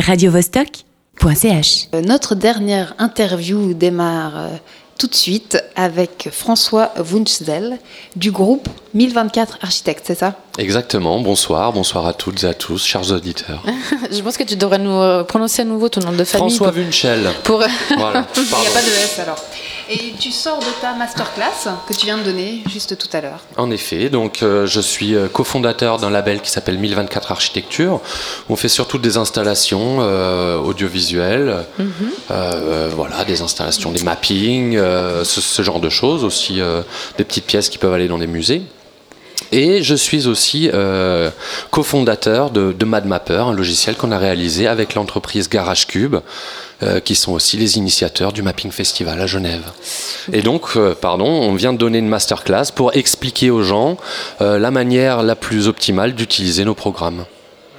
radiovostok.ch. Euh, Notre dernière interview démarre euh, tout de suite avec François Wunschzel du groupe 1024 Architectes, c'est ça? Exactement, bonsoir, bonsoir à toutes et à tous, chers auditeurs. Je pense que tu devrais nous euh, prononcer à nouveau ton nom de famille. François pour- Wunschel. Pour... Voilà, Il n'y a pas de S alors. Et tu sors de ta masterclass que tu viens de donner juste tout à l'heure. En effet, donc euh, je suis euh, cofondateur d'un label qui s'appelle 1024 Architecture. On fait surtout des installations euh, audiovisuelles, Mhm. euh, voilà, des installations, des mappings, ce, ce genre de choses, aussi des petites pièces qui peuvent aller dans des musées. Et je suis aussi euh, cofondateur de, de MadMapper, un logiciel qu'on a réalisé avec l'entreprise GarageCube, euh, qui sont aussi les initiateurs du Mapping Festival à Genève. Et donc, euh, pardon, on vient de donner une masterclass pour expliquer aux gens euh, la manière la plus optimale d'utiliser nos programmes.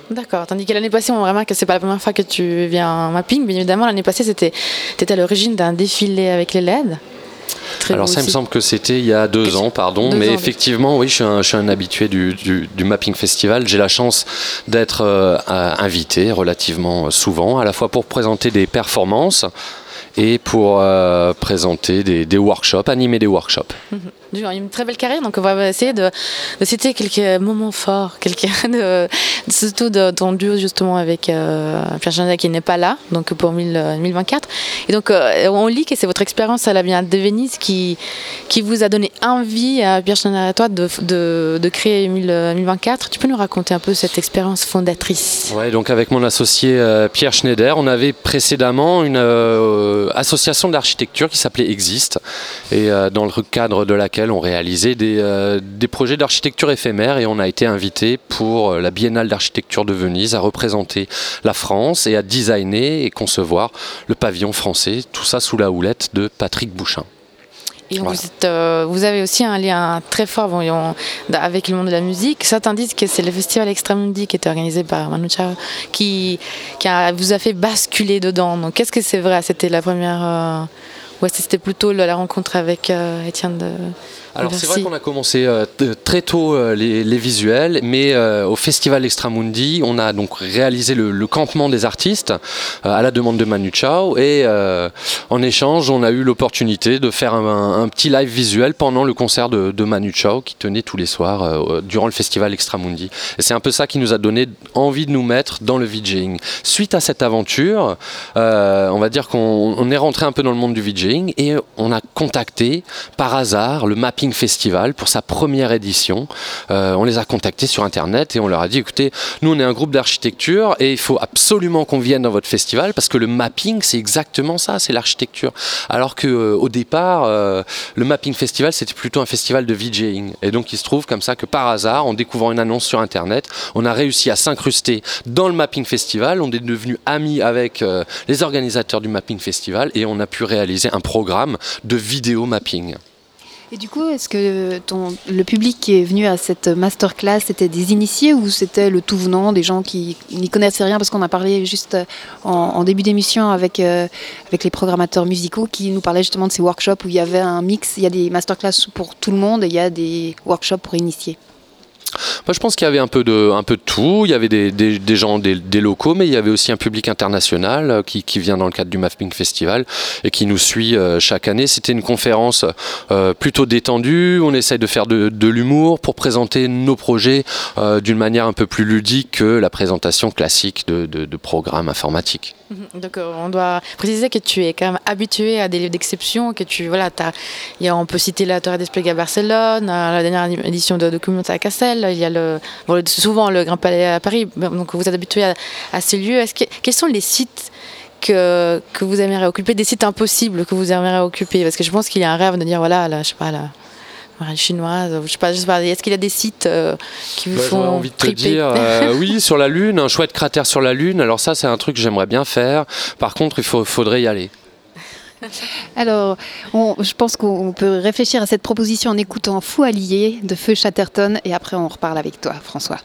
D'accord. Tandis que l'année passée, on remarque que c'est pas la première fois que tu viens en mapping. Bien évidemment, l'année passée, c'était étais à l'origine d'un défilé avec les LED. Très Alors ça il me semble que c'était il y a deux ans, pardon, Deux mais ans, effectivement, oui, je suis un, je suis un habitué du, du- du Mapping Festival. J'ai la chance d'être euh, invité relativement souvent, à la fois pour présenter des performances et pour euh, présenter des, des workshops, animer des workshops. As une très belle carrière, donc on va essayer de, citer quelques moments forts, quelques surtout de ton duo justement avec euh, Pierre Chandel qui n'est pas là, donc pour 1000, euh, 1024. Et donc euh, on lit que c'est votre expérience à la Biennale de Venise qui, qui vous a donné envie à Pierre Chandel et à toi de, de, créer 1000, euh, 1024. Tu peux nous raconter un peu cette expérience fondatrice? Ouais, donc avec mon associé euh, Pierre Schneider, on avait précédemment une euh, association d'architecture qui s'appelait Existe, et euh, dans le cadre de on réalisait des, euh, des projets d'architecture éphémère, et on a été invité pour euh, la Biennale d'architecture de Venise à représenter la France et à designer et concevoir le pavillon français, tout ça sous la houlette de Patrick Bouchin. Et Voilà. vous, êtes, euh, vous avez aussi un lien très fort bon, et on- avec le monde de la musique. Certains disent que c'est le festival Extramundi qui est organisé par Manu Chao qui, qui a- vous a fait basculer dedans. Donc, qu'est-ce que c'est vrai? C'était la première. euh, ou est-ce que c'était plutôt la la rencontre avec euh, Étienne de. Alors c'est vrai qu'on a commencé euh, très tôt euh, les, les visuels, mais euh, au Festival Extramundi, on a donc réalisé le, le campement des artistes à la demande de Manu Chao et en échange, on a eu l'opportunité de faire un, un petit live visuel pendant le concert de, de Manu Chao qui tenait tous les soirs durant le Festival Extramundi. Et c'est un peu ça qui nous a donné envie de nous mettre dans le VJing. Suite à cette aventure, on va dire qu'on on est rentré un peu dans le monde du VJing et on a contacté par hasard le Mapping Festival pour sa première édition. Euh, on les a contactés sur internet et on leur a dit écoutez, nous on est un groupe d'architecture et il faut absolument qu'on vienne dans votre festival parce que le mapping c'est exactement ça, c'est l'architecture. Alors que euh, au départ, euh, le Mapping Festival c'était plutôt un festival de VJing. Et donc il se trouve comme ça que par hasard, en découvrant une annonce sur internet, on a réussi à s'incruster dans le Mapping Festival. On est devenus amis avec les organisateurs du Mapping Festival et on a pu réaliser un programme de vidéo mapping. Et du coup, est-ce que le public qui est venu à cette masterclass, c'était des initiés ou c'était le tout venant, des gens qui n'y connaissaient rien? Parce qu'on a parlé juste en, en début d'émission avec, euh, avec les programmateurs musicaux qui nous parlaient justement de ces workshops où il y avait un mix, il y a des masterclass pour tout le monde et il y a des workshops pour initiés. Je pense qu'il y avait un peu de, tout. Il y avait des, gens, des, locaux, mais il y avait aussi un public international euh, qui, vient dans le cadre du Mapping Festival et qui nous suit euh, chaque année. C'était une conférence euh, plutôt détendue. On essaye de faire de, l'humour pour présenter nos projets d'une manière un peu plus ludique que la présentation classique de- de programmes informatiques. Mhm. Donc, euh, on doit préciser que tu es quand même habitué à des lieux d'exception, que tu. Voilà, il y a, on peut citer la Torre d'Esplugue à Barcelone, euh, la dernière édition de Documenta à Cassel, il y a le, souvent le Grand Palais à Paris. Donc, vous êtes habitué à, ces lieux. Quels sont les sites que, que vous aimeriez occuper, des sites impossibles que vous aimeriez occuper? Parce que je pense qu'il y a un rêve de dire, voilà, là, je sais pas, la chinoise, ou je sais pas, je sais pas est-ce qu'il y a des sites euh, qui vous Bah, font envie de te dire, euh, oui, sur la Lune, un chouette cratère sur la Lune. Alors ça, c'est un truc que j'aimerais bien faire. Par contre, il faut- faudrait y aller. Alors, on- je pense qu'on peut réfléchir à cette proposition en écoutant Fou Allié de Feu Chatterton et après on reparle avec toi, François.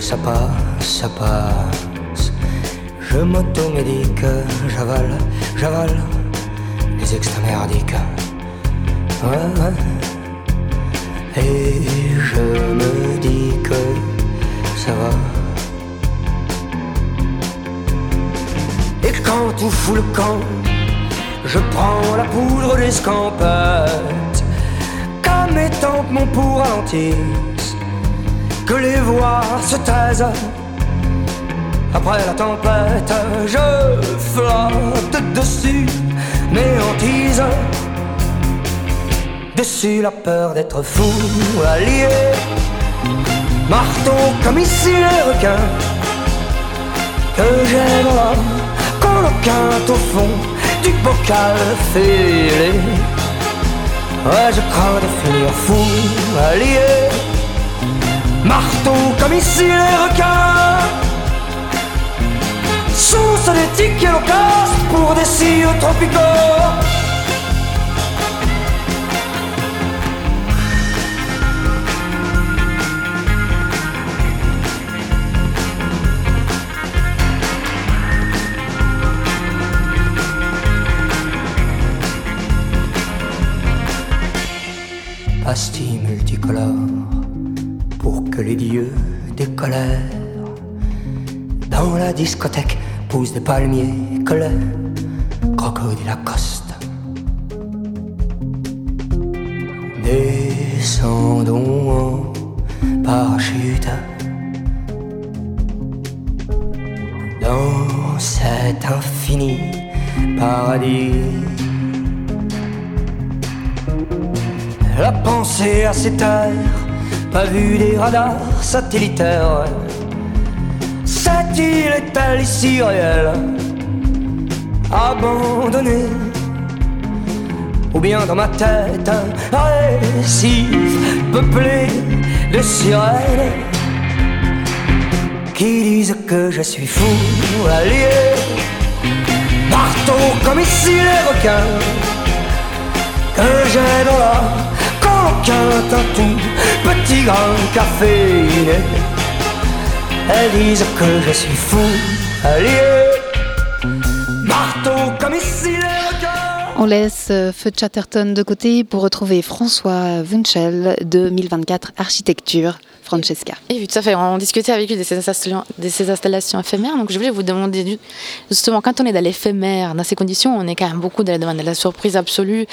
Ça passe. Je m'automédique, j'avale, j'avale les extra merdiques. Ouais, ouais. Et je me dis que ça va. Et quand tout fout le camp, je prends la poudre d'escampette. Qu'à mes tempes mon pour que les voix se taisent. Après la tempête, je flotte dessus mes hantises. Dessus la peur d'être fou, allié. Marteau comme ici les requins, que j'aime l'homme, qu'on au fond du bocal fêlé. Ouais, je crains de finir fou, allié. Marteau comme ici les requins. Source d'éthique et loquace pour des cires tropicaux. Les dieux décolèrent. Dans la discothèque poussent des palmiers collés, crocodile Lacoste. Descendons en parachute dans cet infini paradis. La pensée à ces terres, pas vu des radars satellitaires. Cette île est-elle ici réelle, abandonnée. Ou bien dans ma tête, un récif peuplé de sirènes qui disent que je suis fou, allié, marteau comme ici les requins, que j'ai dans On laisse euh, Feu Chatterton de côté pour retrouver François Wunschel 2024 Architecture Francesca. Et oui, tout à fait. On discutait avec lui de ces installations, de ces installations éphémères. Donc, je voulais vous demander, justement, quand on est dans l'éphémère, dans ces conditions, on est quand même beaucoup dans la demande de la surprise absolue,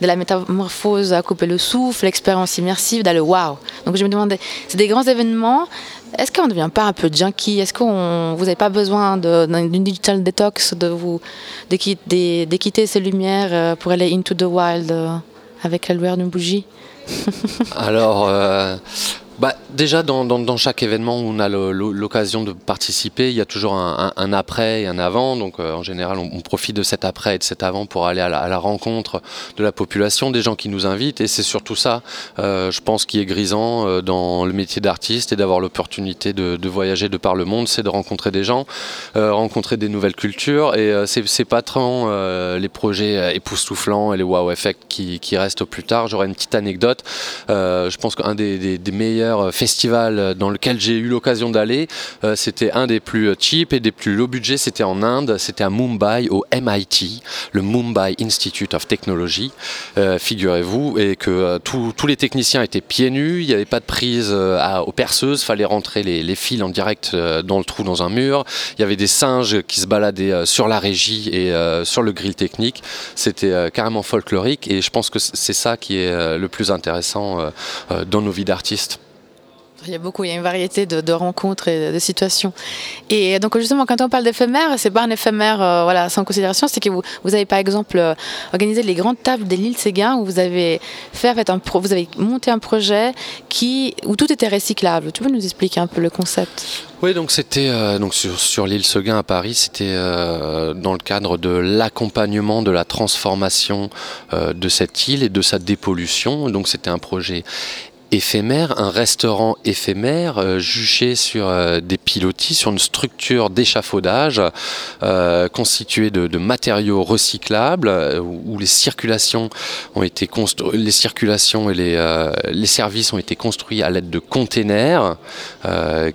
de la métamorphose à couper le souffle, l'expérience immersive, dans le wow. Donc, je me demandais, c'est des grands événements. Est-ce qu'on ne devient pas un peu junkie? Est-ce que vous n'avez pas besoin d'une digital detox, de, vous, de, quitter ces lumières euh, pour aller into the wild euh, avec la lueur d'une bougie Alors, euh, bah, déjà, dans, dans, chaque événement où on a l'occasion de participer, il y a toujours un, après et un avant. Donc, euh, en général, on, profite de cet après et de cet avant pour aller à la, rencontre de la population, des gens qui nous invitent. Et c'est surtout ça, euh, je pense, qui est grisant euh, dans le métier d'artiste et d'avoir l'opportunité de, voyager de par le monde, c'est de rencontrer des gens, rencontrer des nouvelles cultures. Et c'est pas tant les projets époustouflants et les wow effects qui, qui restent au plus tard. J'aurais une petite anecdote. je pense qu'un des, des meilleurs euh, festival dans lequel j'ai eu l'occasion d'aller. Euh, c'était un des plus cheap et des plus low budget. C'était en Inde, c'était à Mumbai, au MIT, le Mumbai Institute of Technology, euh, figurez-vous, et que tous les techniciens étaient pieds nus, il n'y avait pas de prise aux perceuses, fallait rentrer les, fils en direct dans le trou dans un mur. Il y avait des singes qui se baladaient sur la régie et sur le grill technique. C'était carrément folklorique et je pense que c'est ça qui est le plus intéressant dans nos vies d'artistes. Il y a beaucoup, il y a une variété de, rencontres et de, situations. Et donc justement, quand on parle d'éphémère, c'est pas un éphémère euh, voilà, sans considération, c'est que vous, avez par exemple euh, organisé les grandes tables des l'île Séguin où vous avez fait, fait un pro, vous avez monté un projet qui, où tout était recyclable. Tu peux nous expliquer un peu le concept? Oui, donc c'était euh, sur, sur l'île Seguin à Paris, c'était dans le cadre de l'accompagnement de la transformation de cette île et de sa dépollution. Donc c'était un projet éphémère, un restaurant éphémère euh, juché sur euh, des pilotis, sur une structure d'échafaudage euh, constituée de, de, matériaux recyclables où les circulations ont été les circulations et les, services ont été construits à l'aide de containers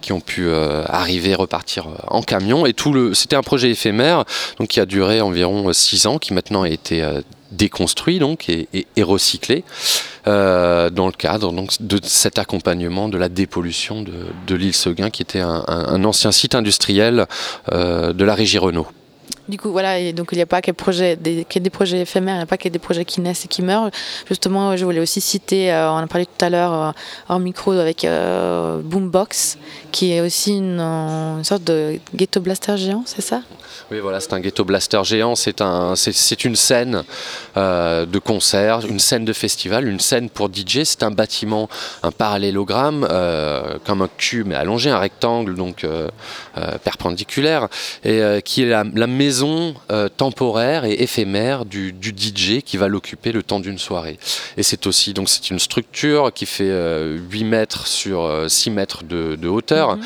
qui ont pu arriver repartir en camion. Et tout le c'était un projet éphémère donc qui a duré environ six ans qui maintenant a été déconstruit donc et, recyclé euh, dans le cadre de cet accompagnement de la dépollution de, l'île Seguin qui était un ancien site industriel euh, de la régie Renault. Du coup, voilà, et donc il n'y a pas que, des, projets éphémères, il n'y a pas que des projets qui naissent et qui meurent. Justement, je voulais aussi citer, euh, on a parlé tout à l'heure euh, hors micro avec euh, Boombox, qui est aussi une, une sorte de ghetto blaster géant, c'est ça? Oui, voilà, c'est un ghetto blaster géant. C'est un, c'est une scène euh, de concert, une scène de festival, une scène pour DJ. C'est un bâtiment, un parallélogramme, euh, comme un cube, mais allongé, un rectangle, donc euh, euh perpendiculaire, et euh, qui est la maison euh, temporaire et éphémère du, du DJ qui va l'occuper le temps d'une soirée. Et c'est aussi, donc, c'est une structure qui fait 8 mètres sur 6 mètres de, de hauteur -hmm.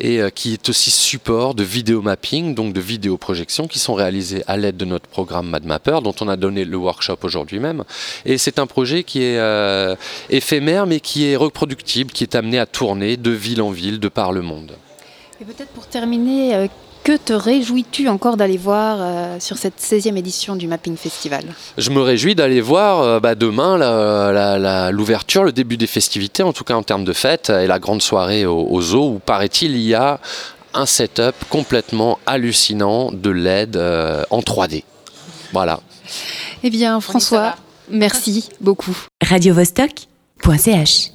et qui est aussi support de vidéo mapping, donc de vidéo projections qui sont réalisées à l'aide de notre programme MadMapper, dont on a donné le workshop aujourd'hui même. Et c'est un projet qui est euh, éphémère, mais qui est reproductible, qui est amené à tourner de ville en ville, de par le monde. Et peut-être pour terminer, euh, que te réjouis-tu encore d'aller voir euh, sur cette 16e édition du Mapping Festival? Je me réjouis d'aller voir euh, bah, demain l'ouverture, le début des festivités, en tout cas en termes de fête, et la grande soirée au, au zoo, où paraît-il il y a un setup complètement hallucinant de LED euh, en 3D. Voilà. Eh bien, François, merci beaucoup. Radio -Vostok .ch